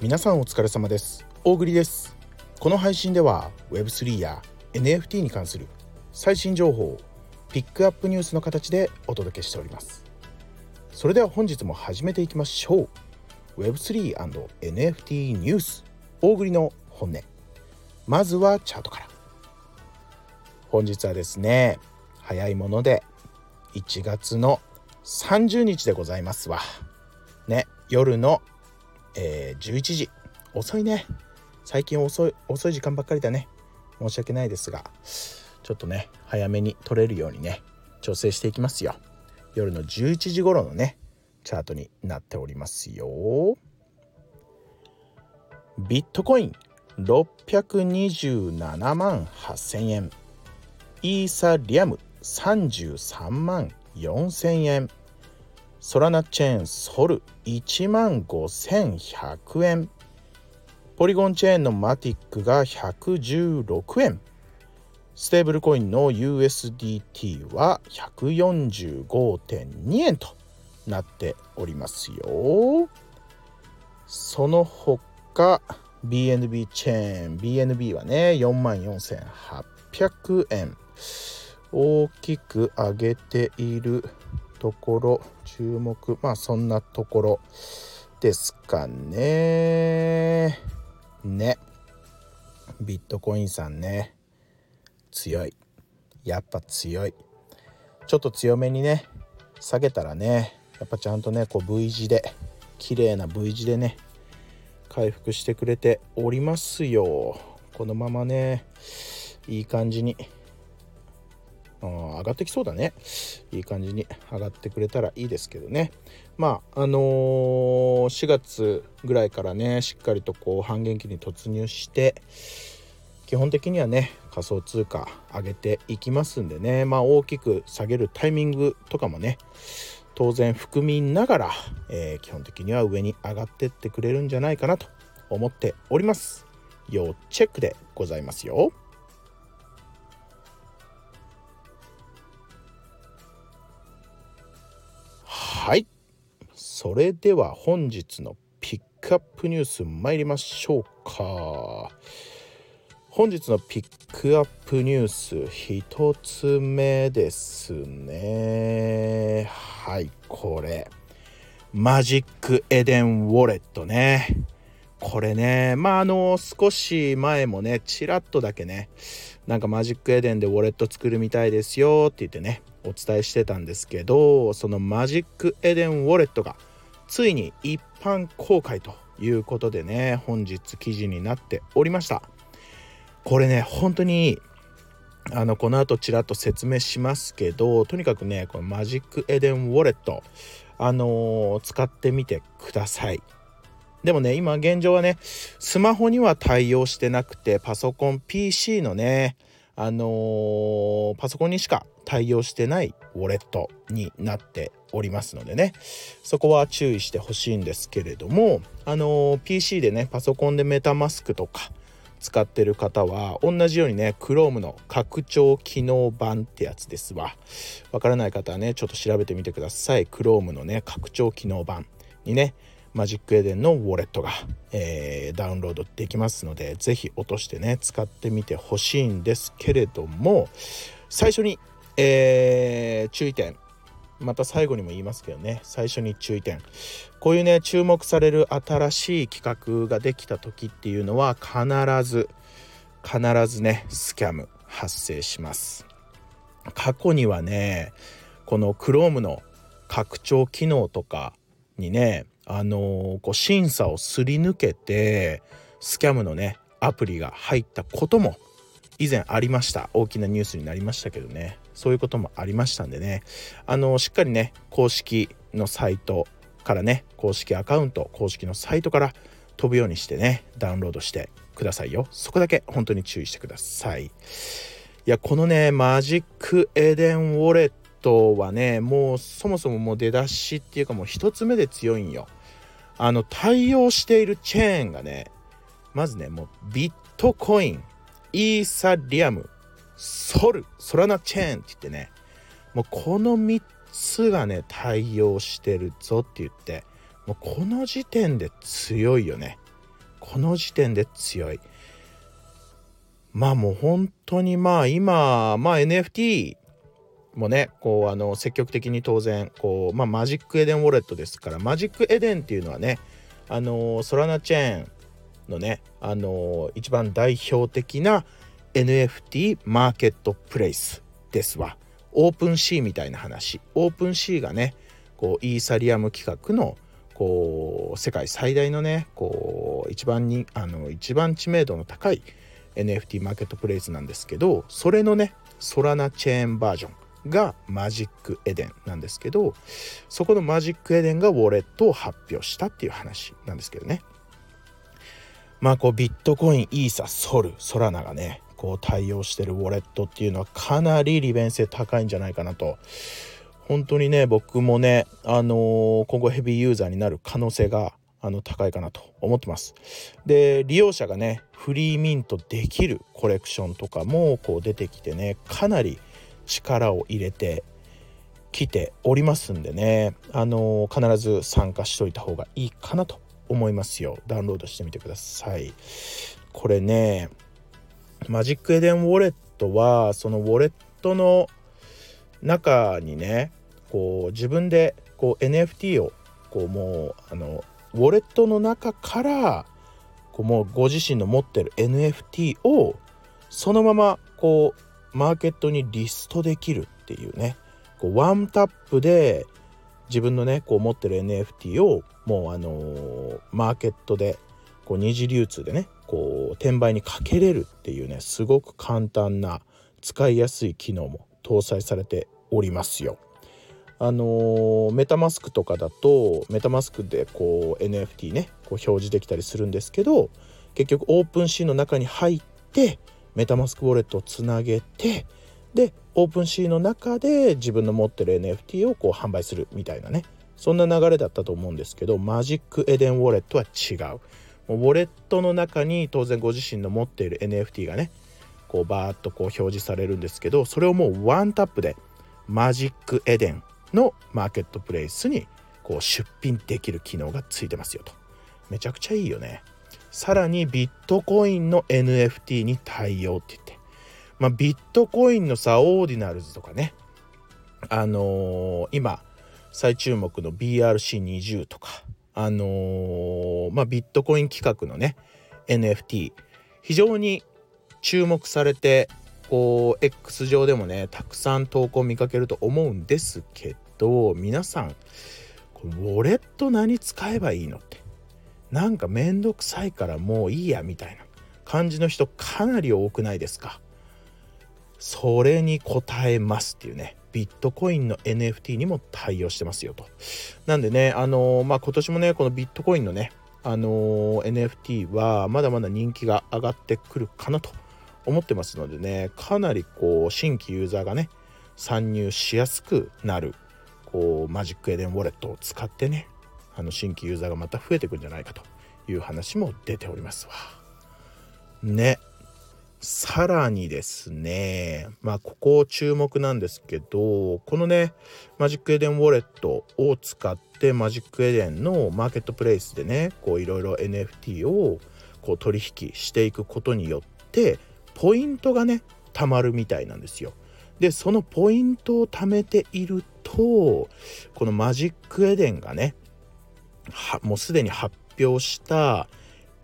皆さんお疲れ様です。大栗です。この配信では Web3 や NFT に関する最新情報をピックアップニュースの形でお届けしております。それでは本日も始めていきましょう。Web3&NFT ニュース大栗の本音。まずはチャートから。本日はですね早いもので1月の30日でございますわ。ね夜のえー、11時。遅いね。最近遅い遅い時間ばっかりだね。申し訳ないですがちょっとね早めに撮れるようにね調整していきますよ。夜の11時頃のねチャートになっておりますよ。ビットコイン627万8000円。イーサリアム33万4000円。ソラナチェーンソル1万5100円。ポリゴンチェーンのマティックが116円。ステーブルコインの USDT は145.2円となっておりますよ。その他 BNB チェーン BNB はね4万4800円。大きく上げているところ注目。まあそんなところですかね。ね。ビットコインさんね。強い。やっぱ強い。ちょっと強めにね下げたらねやっぱちゃんとねこう V 字で綺麗な V 字でね回復してくれておりますよ。このままねいい感じにうん上がってきそうだね。いい感じに上がってくれたらいいですけどね。まああのー、4月ぐらいからねしっかりとこう半減期に突入して基本的にはね仮想通貨上げていきますんでね。まあ大きく下げるタイミングとかもね当然含みながら、えー、基本的には上に上がってってくれるんじゃないかなと思っております。要チェックでございますよ。それでは本日のピックアップニュース参りましょうか。本日のピックアップニュース1つ目ですね。はいこれ。マジックエデンウォレットね。これね。まああの少し前もねちらっとだけねなんかマジックエデンでウォレット作るみたいですよって言ってねお伝えしてたんですけどそのマジックエデンウォレットがついに一般公開ということでね本日記事になっておりました。これね本当にあのこの後ちらっと説明しますけどとにかくねこのマジックエデンウォレットあのー、使ってみてください。でもね今現状はねスマホには対応してなくてパソコン PC のねあのー、パソコンにしか対応してないウォレットになっておりますのでね。そこは注意してほしいんですけれどもあの、PC でねパソコンでメタマスクとか使ってる方は同じようにね Chrome の拡張機能版ってやつですわ。わからない方はねちょっと調べてみてください。Chrome のね拡張機能版にねマジックエデンのウォレットが、えー、ダウンロードできますので是非落としてね使ってみてほしいんですけれども最初に、えー、注意点また最後にも言いますけどね。最初に注意点。こういうね注目される新しい企画ができた時っていうのは必ず必ずねスキャム発生します。過去にはねこの Chrome の拡張機能とかにねあのこう審査をすり抜けてスキャムのねアプリが入ったことも以前ありました。大きなニュースになりましたけどね。そういうこともありましたんでね。あのしっかりね公式のサイトからね公式アカウント公式のサイトから飛ぶようにしてねダウンロードしてくださいよ。そこだけ本当に注意してください。いやこのねマジックエデンウォレットはねもうそもそももう出だしっていうかもう一つ目で強いんよ。あの対応しているチェーンがねまずねもうビットコインイーサリアムソルソラナチェーンって言ってねもうこの3つがね対応してるぞって言ってもうこの時点で強いよね。この時点で強い。まあもう本当にまあ今まあ NFT もねこうあの積極的に当然こう、まあ、マジックエデンウォレットですからマジックエデンっていうのはねあのソラナチェーンのねあの一番代表的な NFT マーケットプレイスですわ。オープンシーみたいな話。オープンシーがねこうイーサリアム企画のこう世界最大のねこう一番にあの一番知名度の高い NFT マーケットプレイスなんですけどそれのねソラナチェーンバージョンがマジックエデンなんですけどそこのマジックエデンがウォレットを発表したっていう話なんですけどね。まあこうビットコインイーサソルソラナがねこう対応してるウォレットっていうのはかなり利便性高いんじゃないかなと。本当にね僕もねあのー、今後ヘビーユーザーになる可能性があの高いかなと思ってます。で利用者がねフリーミントできるコレクションとかもこう出てきてねかなり力を入れてきておりますんでねあの必ず参加しといた方がいいかなと思いますよ。ダウンロードしてみてください。これねマジックエデンウォレットはそのウォレットの中にねこう自分でこう NFT をこうもうあのウォレットの中からこうもうご自身の持ってる NFT をそのままこうマーケットにリストできるっていうねこうワンタップで自分のねこう持ってる NFT をもうあのー、マーケットでこう二次流通でねこう転売にかけれるっていうねすごく簡単な使いやすい機能も搭載されておりますよ。あのー、メタマスクとかだとメタマスクでこう NFT ねこう表示できたりするんですけど結局オープンシーの中に入ってメタマスクウォレットをつなげてでオープンシーの中で自分の持ってる NFT をこう販売するみたいなねそんな流れだったと思うんですけどマジックエデンウォレットは違うウォレットの中に当然ご自身の持っている NFT がねこうバーッとこう表示されるんですけどそれをもうワンタップでマジックエデンのマーケットプレイスにこう出品できる機能がついてますよと。めちゃくちゃいいよね。さらにビットコインの NFT に対応って言って、まあ、ビットコインのさオーディナルズとかね。あのー、今最注目の BRC20 とか。あのー、まあ、ビットコイン企画のね NFT 非常に注目されてこう X 上でもねたくさん投稿見かけると思うんですけど皆さんウォレット何使えばいいのってなんかめんどくさいからもういいやみたいな感じの人かなり多くないですか？それに応えますっていうね。ビットコインの NFT にも対応してますよとなんでねあのー、まあ今年もねこのビットコインのねあのー、NFT はまだまだ人気が上がってくるかなと思ってますのでねかなりこう新規ユーザーがね参入しやすくなるこうマジックエデンウォレットを使ってねあの新規ユーザーがまた増えてくんじゃないかという話も出ておりますわ。ね。さらにですね、まあここ注目なんですけど、このね、マジックエデンウォレットを使ってマジックエデンのマーケットプレイスでね、こういろいろ NFT をこう取引していくことによって、ポイントがね、貯まるみたいなんですよ。で、そのポイントを貯めていると、このマジックエデンがね、もうすでに発表した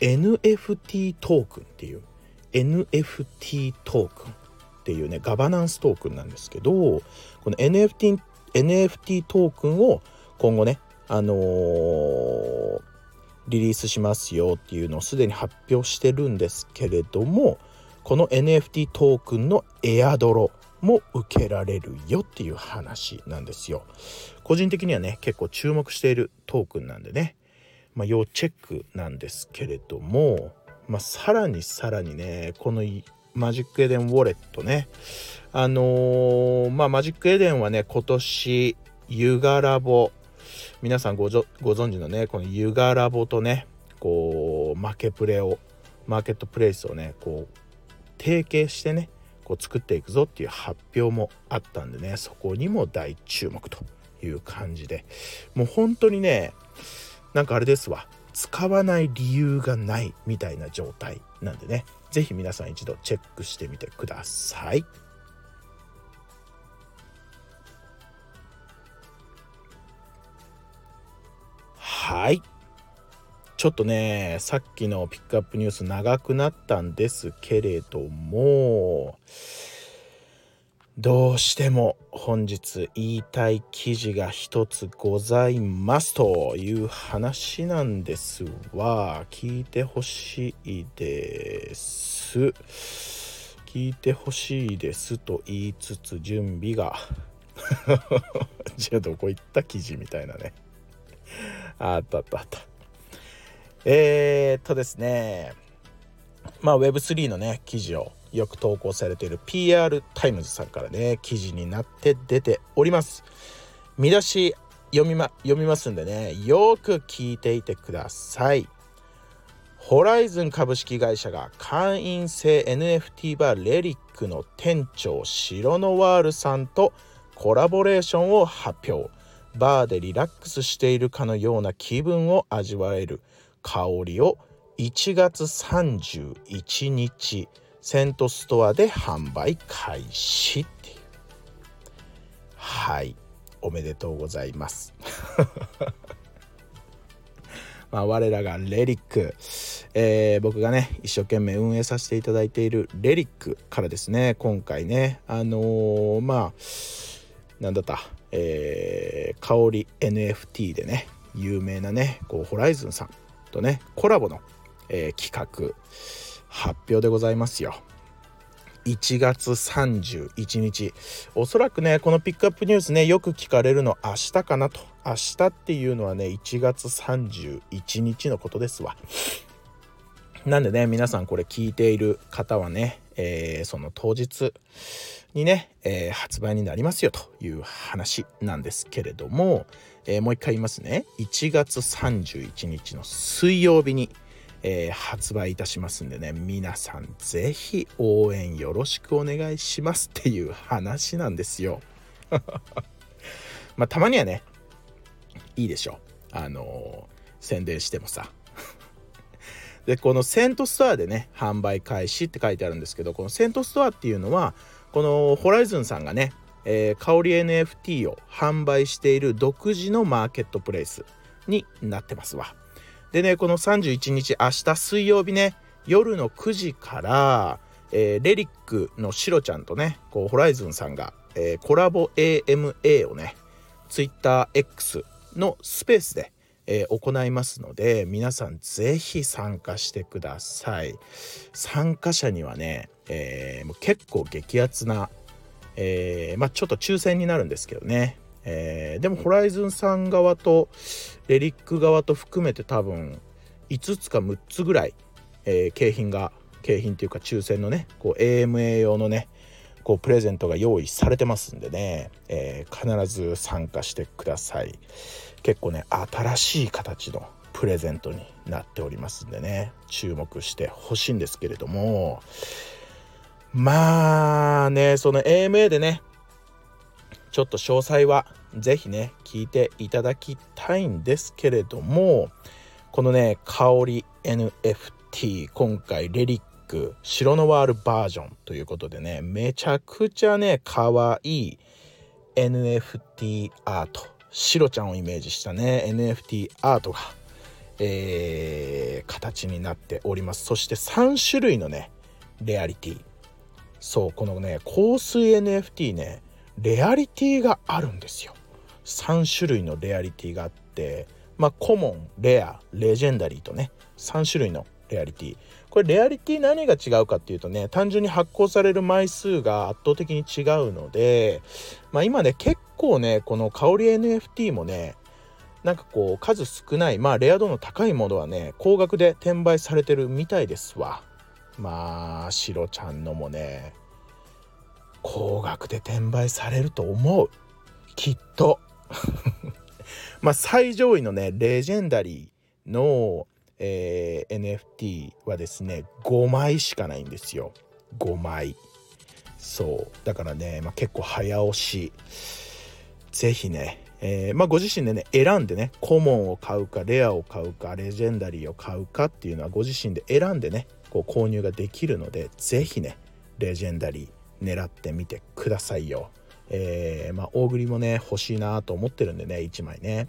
NFT トークンっていう NFT トークンっていうねガバナンストークンなんですけどこの NFT, NFT トークンを今後ねあのー、リリースしますよっていうのをすでに発表してるんですけれどもこの NFT トークンのエアドロも受けられるよっていう話なんですよ。個人的にはね結構注目しているトークンなんでね、まあ、要チェックなんですけれども、まあ、さらにさらにねこのマジックエデンウォレットねあのー、まあマジックエデンはね今年ユガラボ皆さんご存知のねこのユガラボとねこう負けプレをマーケットプレイスをねこう提携してねこう作っていくぞっていう発表もあったんでねそこにも大注目という感じで。もう本当にねなんかあれですわ。使わない理由がないみたいな状態なんでね是非皆さん一度チェックしてみてください。はいちょっとねさっきのピックアップニュース長くなったんですけれどもどうしても本日言いたい記事が一つございますという話なんですわ。聞いてほしいです。聞いてほしいですと言いつつ準備が。じゃあどこ行った記事みたいなね。あったあったあった。えー、っとですね。まあ Web3 のね記事をよく投稿されている PR タイムズさんからね記事になって出ております。見出し読み,、ま、読みますんでねよく聞いていてください。ホライズン株式会社が会員制 NFT バーレリックの店長シロノワールさんとコラボレーションを発表。バーでリラックスしているかのような気分を味わえる香りを。1月31日。セントストアで販売開始っていう。はい。おめでとうございます。まあ我らがレリック、えー、僕がね一生懸命運営させていただいているレリックからですね。今回ねあのー、まあなんだった？えー、香り NFT でね有名なねこうホライズンさんとねコラボの、えー、企画。発表でございますよ。1月31日。おそらくねこのピックアップニュースねよく聞かれるの明日かなと。明日っていうのはね1月31日のことですわ。なんでね皆さんこれ聞いている方はね、えー、その当日にね、えー、発売になりますよという話なんですけれども、えー、もう一回言いますね。1月31日の水曜日にえー、発売いたしますんでね皆さん是非応援よろしくお願いしますっていう話なんですよ。まあたまにはねいいでしょうあのー、宣伝してもさ。でこのセントストアでね販売開始って書いてあるんですけどこのセントストアっていうのはこのホライズンさんがね、えー、香り NFT を販売している独自のマーケットプレイスになってますわ。でねこの31日明日水曜日ね夜の9時から、えー、レリックのシロちゃんとねこうホライズンさんが、えー、コラボ AMA をね TwitterX のスペースで、えー、行いますので皆さん是非参加してください。参加者にはね、えー、もう結構激アツな、えー、まあちょっと抽選になるんですけどね。えー、でもホライズンさん側とレリック側と含めて多分5つか6つぐらい、えー、景品が景品っていうか抽選のねこう AMA 用のねこうプレゼントが用意されてますんでね、えー、必ず参加してください。結構ね新しい形のプレゼントになっておりますんでね注目してほしいんですけれども。まあねその AMA でねちょっと詳細は是非ね聞いていただきたいんですけれどもこのね香り NFT 今回レリック白ノワールバージョンということでねめちゃくちゃねかわいい NFT アートシロちゃんをイメージしたね NFT アートが、えー、形になっております。そして3種類のねレアリティ。そうこのね香水 NFT ねレアリティがあるんですよ。3種類のレアリティがあってまあコモンレアレジェンダリーとね3種類のレアリティ。これレアリティ何が違うかっていうとね単純に発行される枚数が圧倒的に違うのでまあ今ね結構ねこの香り NFT もねなんかこう数少ないまあレア度の高いものはね高額で転売されてるみたいですわ。まあシロちゃんのもね。高額で転売されると思う。きっと。まあ最上位のねレジェンダリーの、えー、NFT はですね5枚しかないんですよ。5枚。そう。だからね、まあ、結構早押し。是非ねえー、まあ、ご自身でね選んでねコモンを買うかレアを買うかレジェンダリーを買うかっていうのはご自身で選んでねこう購入ができるので是非ねレジェンダリー狙ってみてくださいよ。えー、まあ、大栗もね欲しいなと思ってるんでね1枚ね。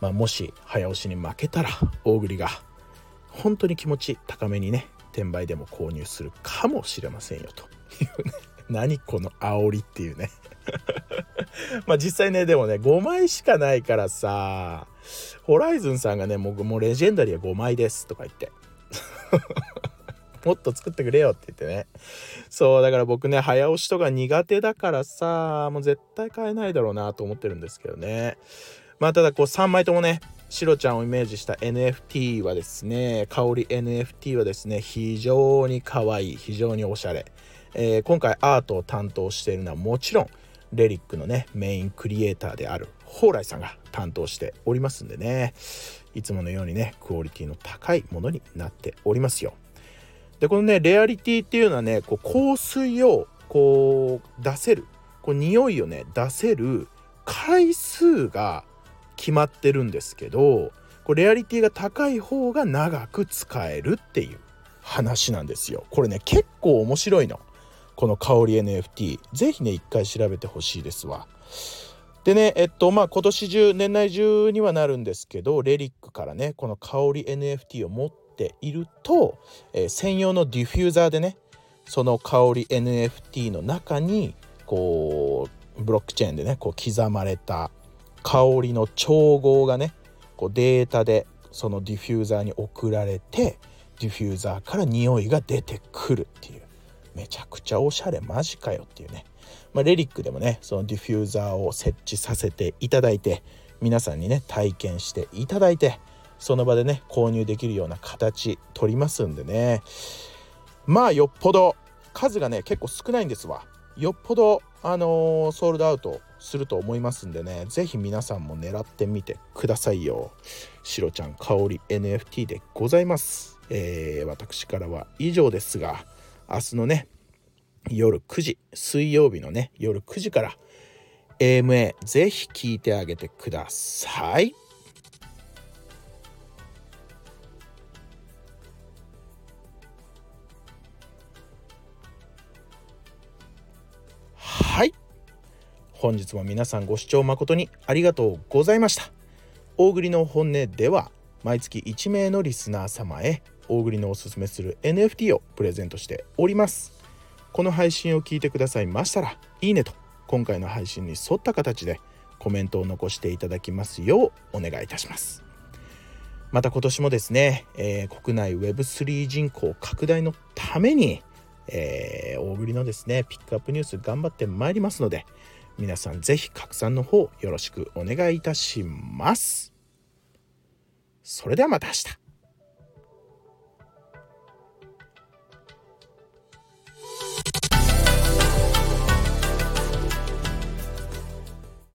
まあ、もし早押しに負けたら大栗が本当に気持ち高めにね転売でも購入するかもしれませんよというね何この煽りっていうね まあ実際ねでもね5枚しかないからさホライズンさんがねもうもうレジェンダリーは5枚ですとか言ってもっと作ってくれよって言ってね。そうだから僕ね早押しとか苦手だからさもう絶対買えないだろうなと思ってるんですけどね。まあただこう3枚ともねシロちゃんをイメージした NFT はですね香り NFT はですね非常に可愛い非常におしゃれ、えー、今回アートを担当しているのはもちろんレリックのねメインクリエイターである蓬莱さんが担当しておりますんでね。いつものようにねクオリティの高いものになっておりますよ。でこのねレアリティっていうのはねこう香水をこう出せるこう匂いをね出せる回数が決まってるんですけどこれレアリティが高い方が長く使えるっていう話なんですよ。これね結構面白いの。この香り NFT。是非ね一回調べてほしいですわ。でねえっとまあ今年中年内中にはなるんですけどレリックからねこの香り NFT を持ってていると、えー、専用のディフューザーでねその香り NFT の中にこうブロックチェーンでねこう刻まれた香りの調合がねこうデータでそのディフューザーに送られてディフューザーから匂いが出てくるっていう。めちゃくちゃおしゃれマジかよっていうね、まあ、レリックでもねそのディフューザーを設置させていただいて皆さんにね体験していただいてその場でね購入できるような形取りますんでね。まあよっぽど数がね結構少ないんですわ。よっぽどあのー、ソールドアウトすると思いますんでね。是非皆さんも狙ってみてくださいよ。しろちゃん香り NFT でございます、えー、私からは以上ですが明日のね夜9時水曜日のね夜9時から AMA ぜひ聞いてあげてください。本日も皆さんご視聴誠にありがとうございました。大栗の本音では毎月1名のリスナー様へ大栗のおすすめする NFT をプレゼントしております。この配信を聞いてくださいましたらいいねと今回の配信に沿った形でコメントを残していただきますようお願いいたします。また今年もですね、えー、国内 Web3 人口拡大のために、えー、大栗のですねピックアップニュース頑張ってまいりますので皆さん是非拡散の方よろしくお願いいたします。それではまた明日。